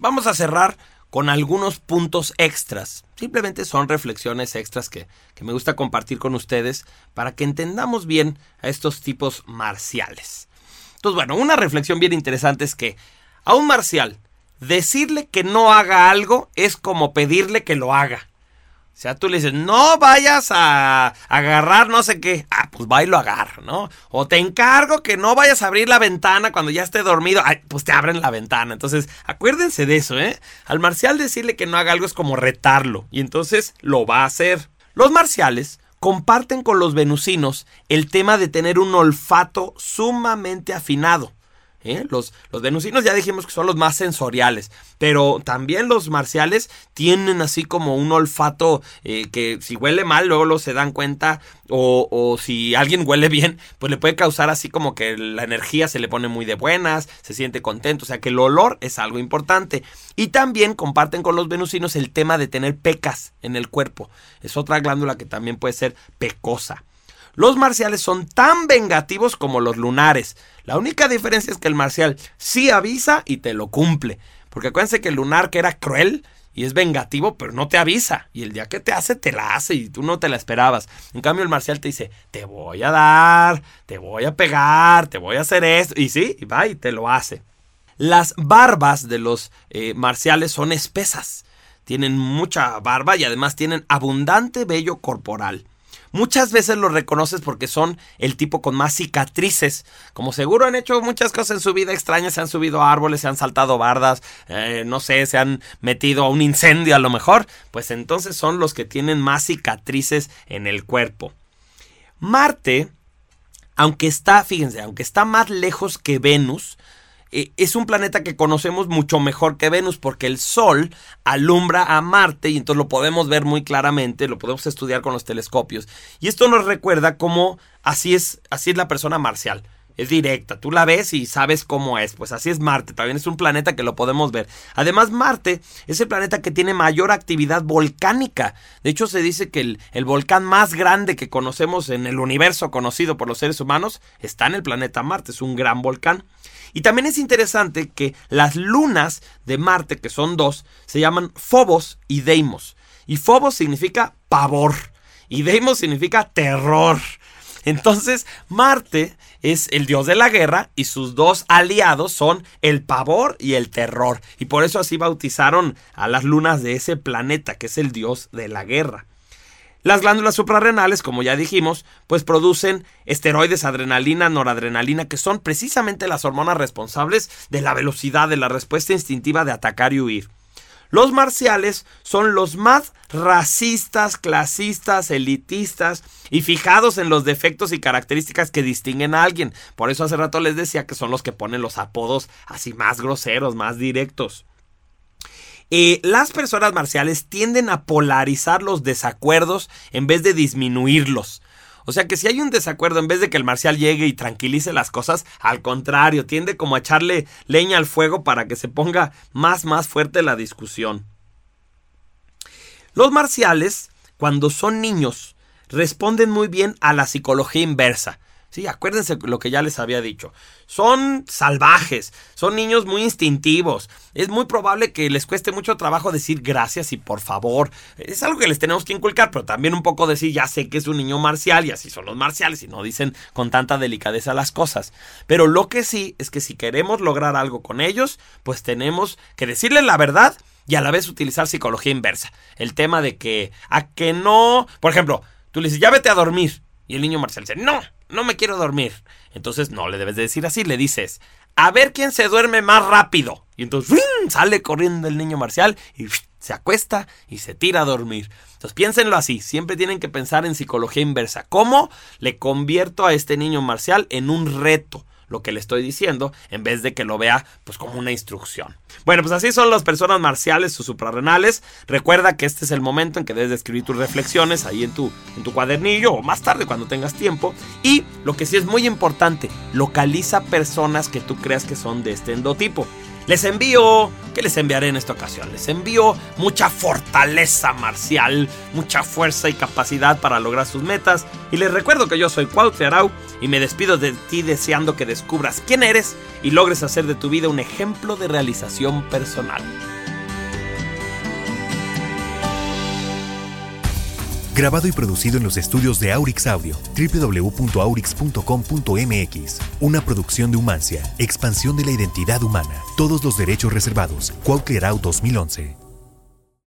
Vamos a cerrar con algunos puntos extras. Simplemente son reflexiones extras que, que, me gusta compartir con ustedes para que entendamos bien a estos tipos marciales. Entonces, bueno, una reflexión bien interesante es que a un marcial decirle que no haga algo es como pedirle que lo haga. O sea, tú le dices, no vayas a agarrar no sé qué. Ah, pues va y lo agarra, ¿no? O te encargo que no vayas a abrir la ventana cuando ya esté dormido. Ay, pues te abren la ventana. Entonces, acuérdense de eso, ¿eh? Al marcial decirle que no haga algo es como retarlo. Y entonces lo va a hacer. Los marciales comparten con los venusinos el tema de tener un olfato sumamente afinado. ¿Eh? Los, venusinos ya dijimos que son los más sensoriales, pero también los marciales tienen así como un olfato eh, que si huele mal luego se dan cuenta o, o, si alguien huele bien, pues le puede causar así como que la energía se le pone muy de buenas, se siente contento, o sea que el olor es algo importante. Y también comparten con los venusinos el tema de tener pecas en el cuerpo, es otra glándula que también puede ser pecosa. Los marciales son tan vengativos como los lunares. La única diferencia es que el marcial sí avisa y te lo cumple. Porque acuérdense que el lunar que era cruel y es vengativo, pero no te avisa. Y el día que te hace, te la hace y tú no te la esperabas. En cambio, el marcial te dice, te voy a dar, te voy a pegar, te voy a hacer esto. Y sí, y va y te lo hace. Las barbas de los eh, marciales son espesas. Tienen mucha barba y además tienen abundante vello corporal. Muchas veces los reconoces porque son el tipo con más cicatrices. Como seguro han hecho muchas cosas en su vida extrañas, se han subido árboles, se han saltado bardas, eh, no sé, se han metido a un incendio a lo mejor. Pues entonces son los que tienen más cicatrices en el cuerpo. Marte, aunque está, fíjense, aunque está más lejos que Venus, eh, es un planeta que conocemos mucho mejor que Venus porque el Sol alumbra a Marte y entonces lo podemos ver muy claramente, lo podemos estudiar con los telescopios. Y esto nos recuerda cómo así es, así es la persona marcial. Es directa, tú la ves y sabes cómo es. Pues así es Marte, también es un planeta que lo podemos ver. Además, Marte es el planeta que tiene mayor actividad volcánica. De hecho, se dice que el, el volcán más grande que conocemos en el universo conocido por los seres humanos está en el planeta Marte, es un gran volcán. Y también es interesante que las lunas de Marte, que son dos, se llaman Phobos y Deimos. Y Phobos significa pavor y Deimos significa terror. Entonces, Marte es el dios de la guerra y sus dos aliados son el pavor y el terror. Y por eso así bautizaron a las lunas de ese planeta, que es el dios de la guerra. Las glándulas suprarrenales, como ya dijimos, pues producen esteroides, adrenalina, noradrenalina, que son precisamente las hormonas responsables de la velocidad, de la respuesta instintiva de atacar y huir. Los marciales son los más racistas, clasistas, elitistas y fijados en los defectos y características que distinguen a alguien. Por eso hace rato les decía que son los que ponen los apodos así más groseros, más directos. Eh, las personas marciales tienden a polarizar los desacuerdos en vez de disminuirlos. O sea que si hay un desacuerdo, en vez de que el marcial llegue y tranquilice las cosas, al contrario, tiende como a echarle leña al fuego para que se ponga más, más fuerte la discusión. Los marciales, cuando son niños, responden muy bien a la psicología inversa. Sí, acuérdense lo que ya les había dicho. Son salvajes, son niños muy instintivos. Es muy probable que les cueste mucho trabajo decir gracias y por favor. Es algo que les tenemos que inculcar, pero también un poco decir ya sé que es un niño marcial y así son los marciales y no dicen con tanta delicadeza las cosas. Pero lo que sí es que si queremos lograr algo con ellos, pues tenemos que decirles la verdad y a la vez utilizar psicología inversa. El tema de que a que no, por ejemplo, tú le dices ya vete a dormir y el niño marcial dice no no me quiero dormir. Entonces no le debes de decir así, le dices, a ver quién se duerme más rápido. Y entonces sale corriendo el niño marcial y se acuesta y se tira a dormir. Entonces piénsenlo así, siempre tienen que pensar en psicología inversa. ¿Cómo le convierto a este niño marcial en un reto? Lo que le estoy diciendo en vez de que lo vea pues como una instrucción. Bueno, pues así son las personas marciales o suprarrenales. Recuerda que este es el momento en que debes de escribir tus reflexiones ahí en tu, en tu cuadernillo o más tarde cuando tengas tiempo. Y lo que sí es muy importante, localiza personas que tú creas que son de este endotipo. Les envío, ¿qué les enviaré en esta ocasión? Les envío mucha fortaleza marcial, mucha fuerza y capacidad para lograr sus metas. Y les recuerdo que yo soy Cuauhtémoc Arau y me despido de ti deseando que descubras quién eres y logres hacer de tu vida un ejemplo de realización personal. Grabado y producido en los estudios de Aurix Audio, www.aurix.com.mx. Una producción de Humancia, expansión de la identidad humana. Todos los derechos reservados. Cuauhtlickerau 2011.